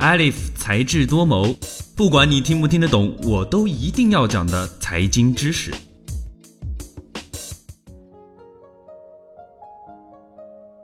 Alif 才智多谋，不管你听不听得懂，我都一定要讲的财经知识。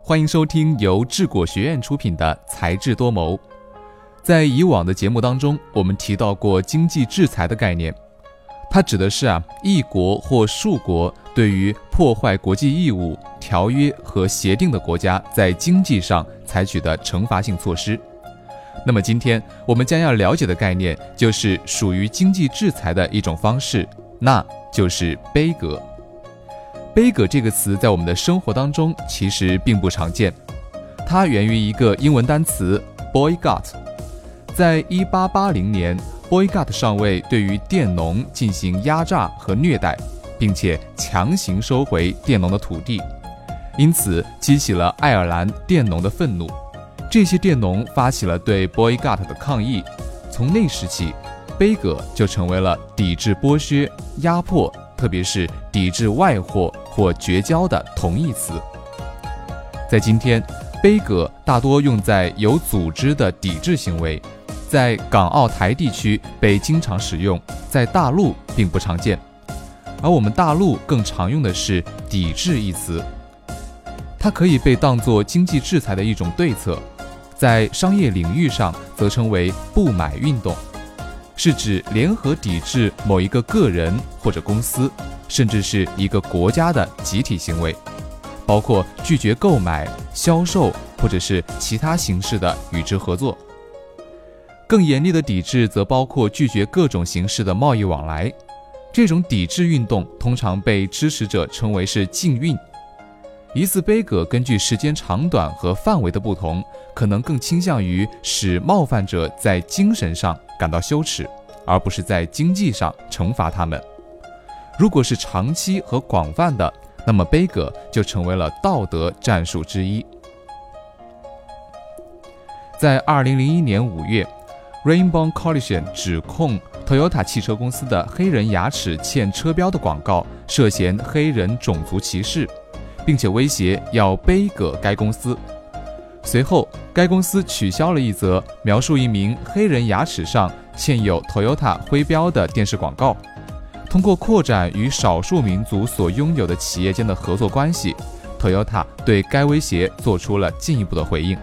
欢迎收听由智果学院出品的《才智多谋》。在以往的节目当中，我们提到过经济制裁的概念，它指的是啊一国或数国对于破坏国际义务、条约和协定的国家在经济上采取的惩罚性措施。那么今天我们将要了解的概念，就是属于经济制裁的一种方式，那就是杯葛。杯葛这个词在我们的生活当中其实并不常见，它源于一个英文单词 boycott。在一八八零年，boycott 上尉对于佃农进行压榨和虐待，并且强行收回佃农的土地，因此激起了爱尔兰佃农的愤怒。这些佃农发起了对 boycott 的抗议，从那时起，杯葛就成为了抵制剥削、压迫，特别是抵制外货或绝交的同义词。在今天，杯葛大多用在有组织的抵制行为，在港澳台地区被经常使用，在大陆并不常见，而我们大陆更常用的是“抵制”一词，它可以被当作经济制裁的一种对策。在商业领域上，则称为不买运动，是指联合抵制某一个个人或者公司，甚至是一个国家的集体行为，包括拒绝购买、销售或者是其他形式的与之合作。更严厉的抵制则包括拒绝各种形式的贸易往来。这种抵制运动通常被支持者称为是禁运。一次杯葛根据时间长短和范围的不同，可能更倾向于使冒犯者在精神上感到羞耻，而不是在经济上惩罚他们。如果是长期和广泛的，那么杯葛就成为了道德战术之一。在二零零一年五月，Rainbow Coalition 指控 Toyota 汽车公司的黑人牙齿嵌车标的广告涉嫌黑人种族歧视。并且威胁要杯葛该公司。随后，该公司取消了一则描述一名黑人牙齿上嵌有 Toyota 徽标的电视广告。通过扩展与少数民族所拥有的企业间的合作关系，Toyota 对该威胁做出了进一步的回应。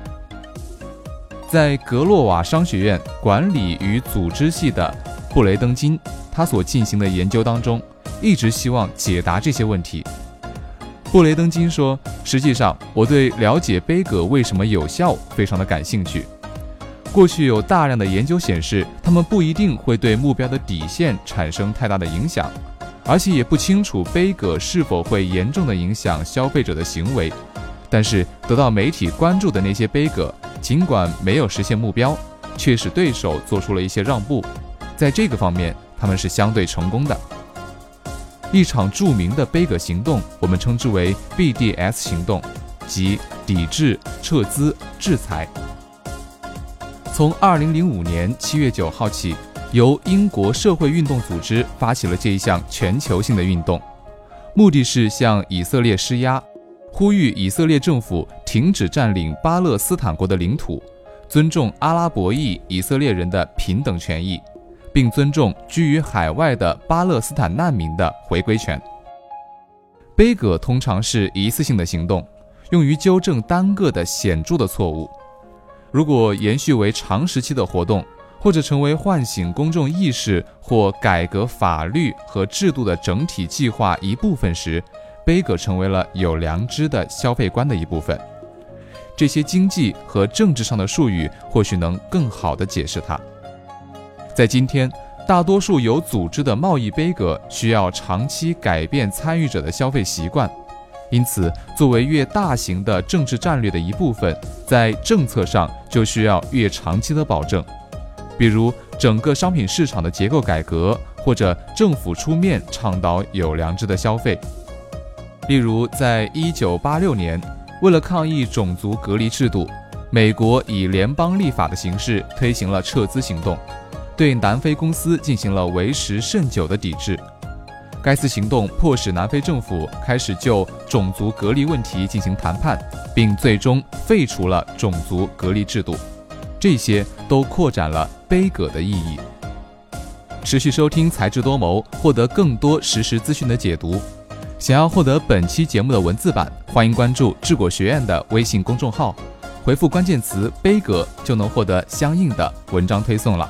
在格洛瓦商学院管理与组织系的布雷登金，他所进行的研究当中，一直希望解答这些问题。布雷登金说：“实际上，我对了解杯葛为什么有效非常的感兴趣。过去有大量的研究显示，他们不一定会对目标的底线产生太大的影响，而且也不清楚杯葛是否会严重的影响消费者的行为。但是，得到媒体关注的那些杯葛，尽管没有实现目标，却使对手做出了一些让步。在这个方面，他们是相对成功的。”一场著名的杯葛行动，我们称之为 BDS 行动，即抵制、撤资、制裁。从2005年7月9号起，由英国社会运动组织发起了这一项全球性的运动，目的是向以色列施压，呼吁以色列政府停止占领巴勒斯坦国的领土，尊重阿拉伯裔以色列人的平等权益。并尊重居于海外的巴勒斯坦难民的回归权。杯葛通常是一次性的行动，用于纠正单个的显著的错误。如果延续为长时期的活动，或者成为唤醒公众意识或改革法律和制度的整体计划一部分时，杯葛成为了有良知的消费观的一部分。这些经济和政治上的术语或许能更好地解释它。在今天，大多数有组织的贸易杯葛需要长期改变参与者的消费习惯，因此，作为越大型的政治战略的一部分，在政策上就需要越长期的保证，比如整个商品市场的结构改革，或者政府出面倡导有良知的消费。例如，在一九八六年，为了抗议种族隔离制度，美国以联邦立法的形式推行了撤资行动。对南非公司进行了为时甚久的抵制。该次行动迫使南非政府开始就种族隔离问题进行谈判，并最终废除了种族隔离制度。这些都扩展了杯葛的意义。持续收听才智多谋，获得更多实时资讯的解读。想要获得本期节目的文字版，欢迎关注智果学院的微信公众号，回复关键词“杯葛”就能获得相应的文章推送了。